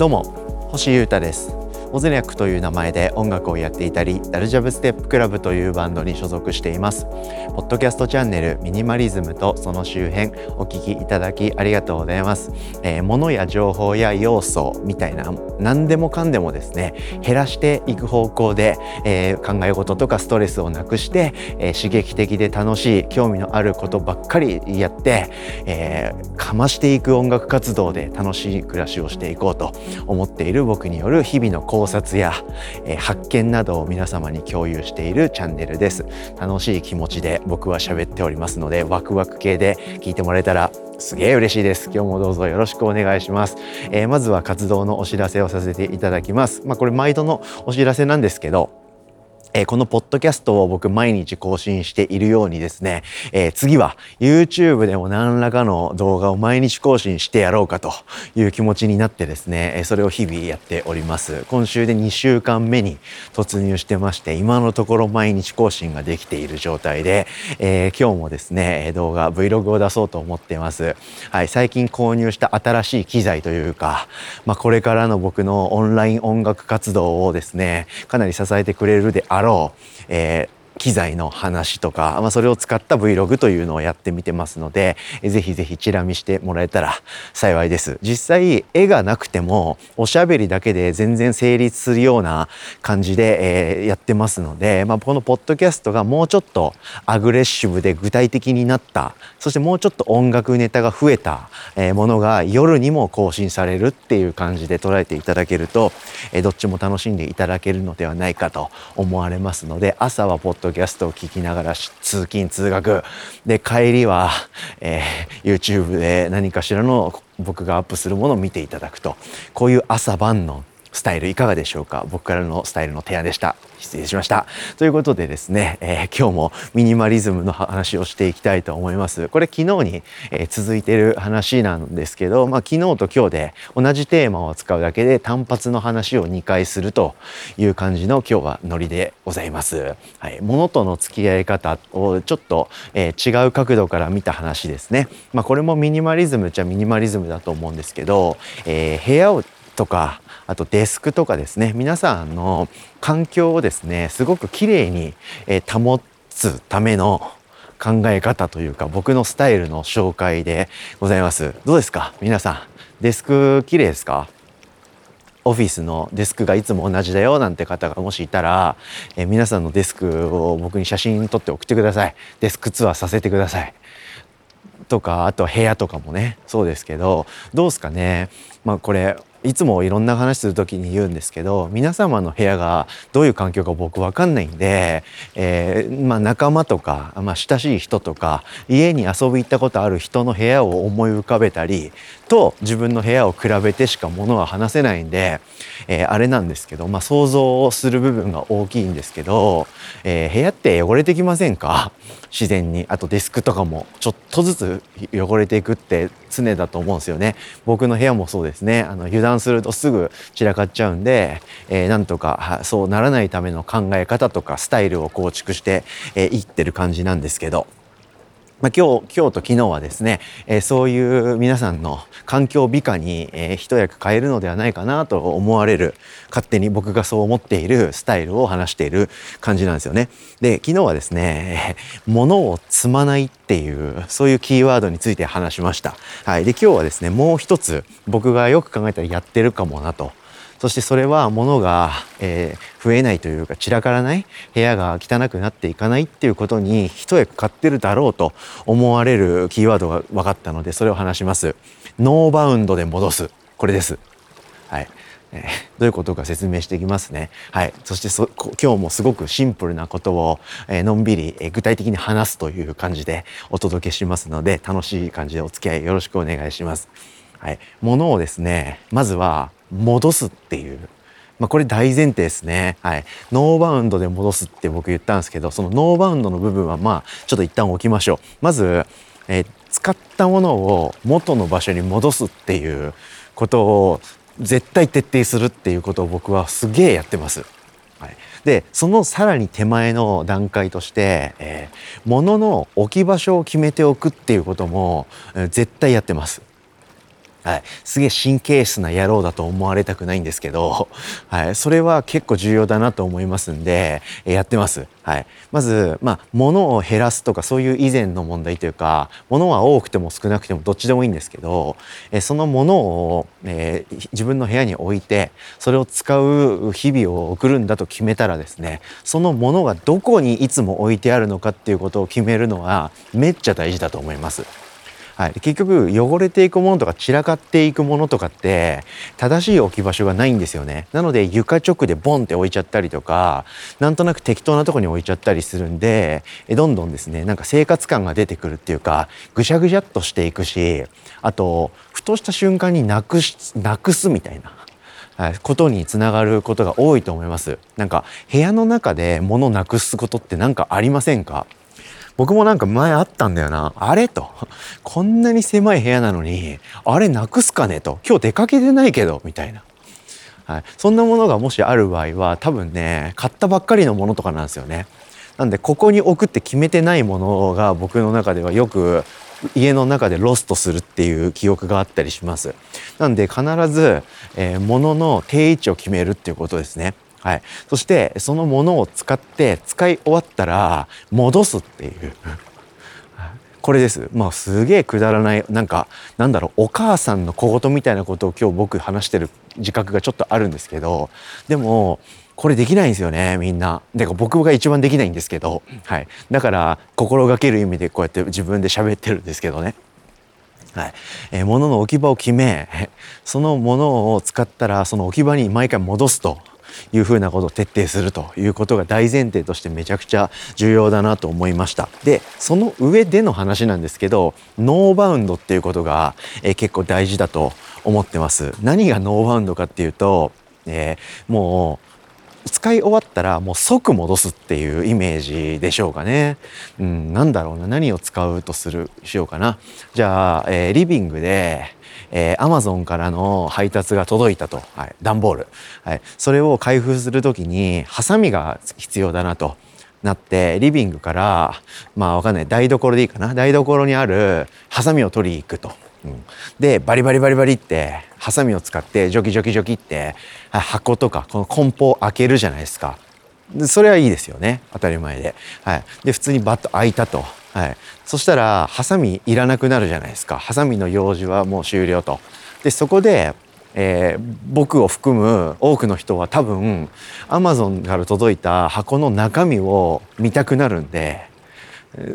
どうも星優太です。オズニャックという名前で音楽をやっていたりダルジャブステップクラブというバンドに所属しています。ポッドキャストチャンネルミニマリズムとその周辺お聞きいただきありがとうございます、えー、物や情報や要素みたいな何でもかんでもですね減らしていく方向で、えー、考え事とかストレスをなくして、えー、刺激的で楽しい興味のあることばっかりやって、えー、かましていく音楽活動で楽しい暮らしをしていこうと思っている僕による日々の考察や、えー、発見などを皆様に共有しているチャンネルです。楽しい気持ちで僕は喋っておりますのでワクワク系で聞いてもらえたらすげえ嬉しいです。今日もどうぞよろしくお願いします、えー、まずは活動のお知らせをさせていただきます。まあこれ毎度のお知らせなんですけどえー、このポッドキャストを僕毎日更新しているようにですね、えー、次は YouTube でも何らかの動画を毎日更新してやろうかという気持ちになってですね、えそれを日々やっております。今週で2週間目に突入してまして、今のところ毎日更新ができている状態で、えー、今日もですね、動画、Vlog を出そうと思ってます。はい、最近購入した新しい機材というか、まあ、これからの僕のオンライン音楽活動をですね、かなり支えてくれるであろう、えー機材の話とか、まあ、それを使った Vlog というのをやってみてますので、ぜひぜひチラ見してもらえたら幸いです。実際、絵がなくても、おしゃべりだけで全然成立するような感じで、えー、やってますので、まあ、このポッドキャストがもうちょっとアグレッシブで具体的になった、そしてもうちょっと音楽ネタが増えた、えー、ものが夜にも更新されるっていう感じで捉えていただけると、え、どっちも楽しんでいただけるのではないかと思われますので、朝はポッドドキャストを聞きながら通勤通学。で帰りは、えー、YouTube で何かしらの僕がアップするものを見ていただくと。こういう朝晩のスタイルいかがでしょうか？僕からのスタイルの提案でした。失礼しました。ということでですね、えー、今日もミニマリズムの話をしていきたいと思います。これ昨日に、えー、続いてる話なんですけど、まあ、昨日と今日で同じテーマを使うだけで単発の話を2回するという感じの今日はノリでございます。はい、物との付き合い方をちょっと、えー、違う角度から見た話ですね。まあ、これもミニマリズムっちゃミニマリズムだと思うんですけど、え部屋をとかあとデスクとかですね皆さんの環境をですねすごくきれいに保つための考え方というか僕のスタイルの紹介でございます。どうですか？皆さんデスク綺麗ですか？オフィスのデスクがいつも同じだよなんて方がもしいたら、え皆さんのデスクを僕に写真撮って送ってください。デスクツアーさせてください。とかあと部屋とかもねそうですけどどうですかね？まあこれいつもいろんな話する時に言うんですけど皆様の部屋がどういう環境か僕分かんないんで、えー、まあ、仲間とか、まあ、親しい人とか家に遊び行ったことある人の部屋を思い浮かべたりと自分の部屋を比べてしかものは話せないんで、えー、あれなんですけど、まあ、想像をする部分が大きいんですけど、えー、部屋って汚れてきませんか？自然に。あとデスクとかもちょっとずつ汚れていくって常だと思うんですよね。僕の部屋もそうですね。あの油断するとすぐ散らかっちゃうんで、えー、なんとかそうならないための考え方とかスタイルを構築して、えー、いってる感じなんですけど。まあ、今日、今日と昨日はですね、えー、そういう皆さんの環境美化に、えー、一役変えるのではないかなと思われる、勝手に僕がそう思っているスタイルを話している感じなんですよね。で、昨日はですね、物を積まないっていう、そういうキーワードについて話しました。はい。で、今日はですね、もう一つ僕がよく考えたらやってるかもなと。そしてそれは物が、えー、増えないというか散らからない部屋が汚くなっていかないっていうことに一役買ってるだろうと思われるキーワードが分かったのでそれを話します。ノーバウンドで戻す。これです。はい。え、どういうことか説明していきますね。はい。そしてそ今日もすごくシンプルなことを、え、のんびり、え、具体的に話すという感じでお届けしますので楽しい感じでお付き合いよろしくお願いします。はい。物をですね、まずは戻すっていう。まあ、これ大前提ですね。はい。ノーバウンドで戻すって僕言ったんですけど、そのノーバウンドの部分はまあ、ちょっと一旦置きましょう。まず、えー、使ったものを元の場所に戻すっていうことを絶対徹底するっていうことを僕はすげえやってます。はい、でそのさらに手前の段階として、えー、物の置き場所を決めておくっていうことも、絶対やってます。はい、すげえ神経質な野郎だと思われたくないんですけど、はい、それは結構重要だなと思いますんで、えやってます。はい、まず、まあ、物を減らすとかそういう以前の問題というか物は多くても少なくてもどっちでもいいんですけど、えその物を、えー、自分の部屋に置いてそれを使う日々を送るんだと決めたらですねその物がどこにいつも置いてあるのかっていうことを決めるのはめっちゃ大事だと思います。はい、結局汚れていくものとか散らかっていくものとかって正しい置き場所がないんですよね。なので床直でボンって置いちゃったりとかなんとなく適当なとこに置いちゃったりするんでどんどんですねなんか生活感が出てくるっていうかぐしゃぐしゃっとしていくしあとふとした瞬間になくしなくすみたいな、ことにつながることが多いと思います。なんか部屋の中で物なくすことって何かありませんか？僕もなんか前あったんだよな。あれと。こんなに狭い部屋なのに、あれなくすかねと。今日出かけてないけど、みたいな。はい。そんなものがもしある場合は、多分ね、買ったばっかりのものとかなんですよね。なんで、ここに置くって決めてないものが僕の中ではよく家の中でロストするっていう記憶があったりします。なんで必ず、えー、物の定位置を決めるっていうことですね。はい、そしてそのものを使って使い終わったら戻すっていう。これです。まあすげえくだらないなんかなんだろうお母さんの小言みたいなことを今日僕話してる自覚がちょっとあるんですけどでもこれできないんですよねみんな。で僕が一番できないんですけど、はい、だから心がける意味でこうやって自分で喋ってるんですけどね。はい。えー、物の置き場を決めそのものを使ったらその置き場に毎回戻すと。いうふうなことを徹底するということが大前提としてめちゃくちゃ重要だなと思いました。で、その上での話なんですけど、ノーバウンドっていうことが、えー、結構大事だと思ってます。何がノーバウンドかっていうと、えー、もう使い終わったらもう即戻すっていうイメージでしょうかね。うん、なんだろうな。何を使うとする、しようかな。じゃあ、えー、リビングで、えー、アマゾンからの配達が届いたと。はい。段ボール。はい。それを開封するときに、ハサミが必要だなと。なってリビングからまあわかんない台所でいいかな台所にあるハサミを取りに行くと。うん、でバリバリバリバリってハサミを使ってジョキジョキジョキって箱とかこの梱包を開けるじゃないですか。それはいいですよね当たり前で。はい、で普通にバッと開いたと。はい、そしたらハサミいらなくなるじゃないですかハサミの用事はもう終了と。でそこで、えー、僕を含む多くの人は多分アマゾンから届いた箱の中身を見たくなるんで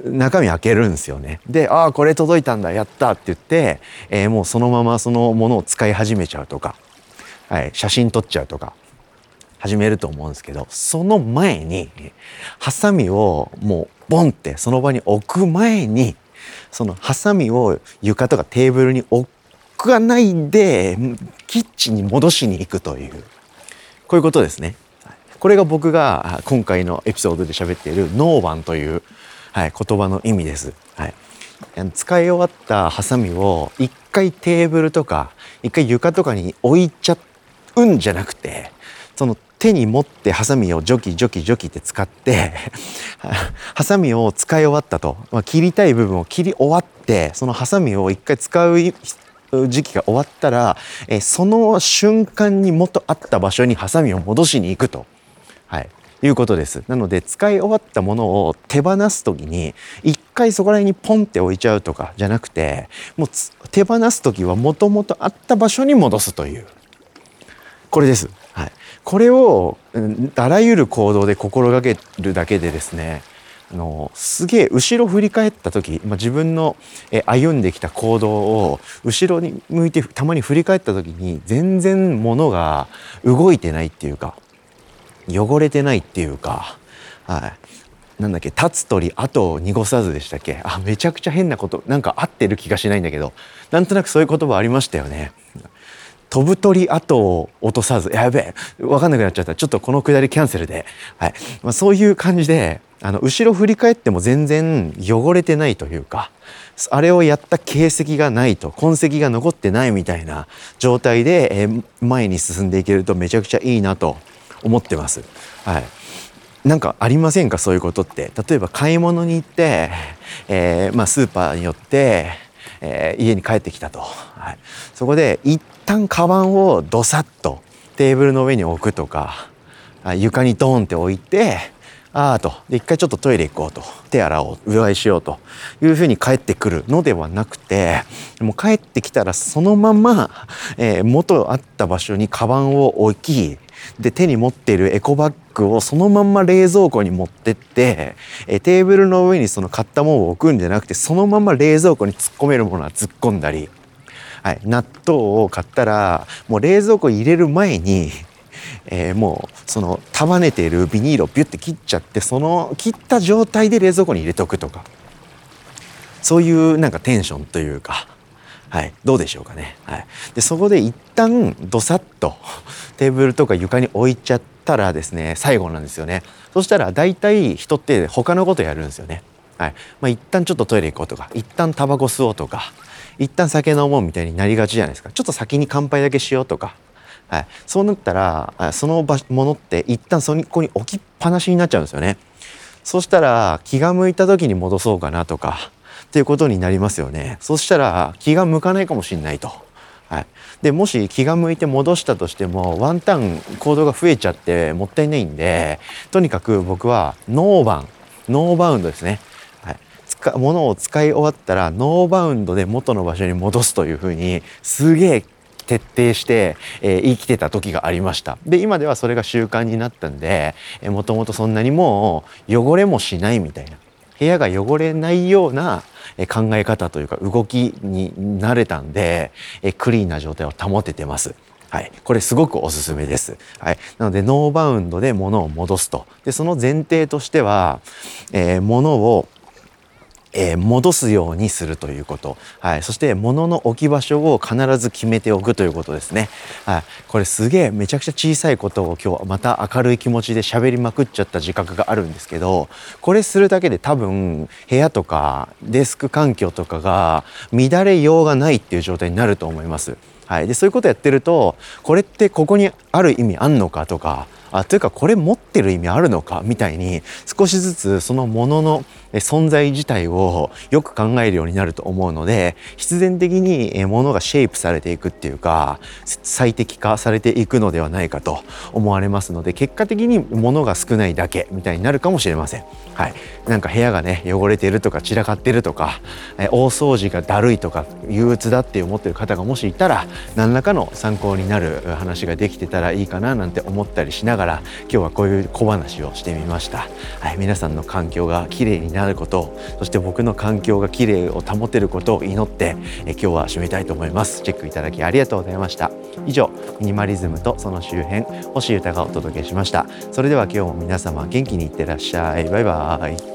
中身開けるんですよね。で、ああ、これ届いたんだ、やったって言って、えー、もうそのままそのものを使い始めちゃうとか、はい、写真撮っちゃうとか、始めると思うんですけど、その前に、ハサミをもうボンってその場に置く前に、そのハサミを床とかテーブルに置かないで、キッチンに戻しに行くという、こういうことですね。これが僕が今回のエピソードで喋っているノーバンというはい、言葉の意味です。はい、使い終わったハサミを一回テーブルとか一回床とかに置いちゃうんじゃなくてその手に持ってハサミをジョキジョキジョキって使って ハサミを使い終わったと、まあ、切りたい部分を切り終わってそのハサミを一回使う時期が終わったら、えその瞬間に元あった場所にハサミを戻しに行くと。はい、いうことです。なので使い終わったものを手放す時に一回そこら辺にポンって置いちゃうとかじゃなくてもう手放す時はもともとあった場所に戻すというこれです。はい、これをあらゆる行動で心がけるだけでですねあのすげえ後ろ振り返った時、まあ、自分のえ歩んできた行動を後ろに向いてたまに振り返った時に全然物が動いてないっていうか汚れてないっていうか、はい、なんだっけ立つ鳥後を濁さずでしたっけ？あめちゃくちゃ変なことなんか合ってる気がしないんだけどなんとなくそういう言葉ありましたよね。飛ぶ鳥後を落とさずやべえ分かんなくなっちゃった。ちょっとこのくだりキャンセルで、はい。まあ、そういう感じであの後ろ振り返っても全然汚れてないというかあれをやった形跡がないと痕跡が残ってないみたいな状態で、え前に進んでいけるとめちゃくちゃいいなと思ってます。はい。なんかありませんか？そういうことって。例えば買い物に行って、えー、まあ、スーパーによって、えー、家に帰ってきたと、はい、そこで一旦カバンをどさっとテーブルの上に置くとか床にドーンって置いてああとで一回ちょっとトイレ行こうと手洗おううがいしようというふうに帰ってくるのではなくてもう帰ってきたらそのまま、えー、元あった場所にカバンを置きで手に持っているエコバッグをそのまんま冷蔵庫に持ってって、え、テーブルの上にその買ったものを置くんじゃなくてそのまま冷蔵庫に突っ込めるものは突っ込んだり、はい、納豆を買ったらもう冷蔵庫入れる前にえー、もうその束ねているビニールをビュッて切っちゃってその切った状態で冷蔵庫に入れておくとか。そういうなんかテンションというか、はい、どうでしょうかね。はい、でそこで一旦どさっと テーブルとか床に置いちゃったらですね最後なんですよね。そしたら大体人って他のことやるんですよね。はいまあ、一旦ちょっとトイレ行こうとか一旦タバコ吸おうとか一旦酒飲もうみたいになりがちじゃないですかちょっと先に乾杯だけしようとかはい、そうなったらそのものって一旦そこに置きっぱなしになっちゃうんですよね。そしたら気が向いた時に戻そうかなとかっていうことになりますよね。そしたら気が向かないかもしれないと。はい、でもし気が向いて戻したとしてもワンタン行動が増えちゃってもったいないんでとにかく僕はノーバンノーバウンドですね。はい、物を使い終わったらノーバウンドで元の場所に戻すというふうにすげえ徹底して、えー、生きてた時がありましたで今ではそれが習慣になったんでもともとそんなにもう汚れもしないみたいな部屋が汚れないような考え方というか動きになれたんでクリーンな状態を保ててます。はい、これすごくおすすめです。はい、なのでノーバウンドで物を戻すと。でその前提としては、えー、物をえー、戻すようにするということ、はい、そして物の置き場所を必ず決めておくということですね、はい、これすげえめちゃくちゃ小さいことを今日また明るい気持ちで喋りまくっちゃった自覚があるんですけどこれするだけで多分部屋とかデスク環境とかが乱れようがないっていう状態になると思います。はい、でそういうことやってるとこれってここにある意味あんのかとかあというかこれ持ってる意味あるのか？みたいに少しずつそのものの存在自体をよく考えるようになると思うので必然的にものがシェイプされていくっていうか最適化されていくのではないかと思われますので結果的に物が少ないだけみたいになるかもしれません。はい、なんか部屋がね汚れてるとか散らかってるとか大掃除がだるいとか憂鬱だって思ってる方がもしいたら何らかの参考になる話ができてたらいいかななんて思ったりしながらら今日はこういう小話をしてみました。はい、皆さんの環境がきれいになることそして僕の環境がきれいを保てることを祈ってえ今日は締めたいと思います。チェックいただきありがとうございました。以上ミニマリズムとその周辺星歌がお届けしました。それでは今日も皆様元気にいってらっしゃい。バイバイ。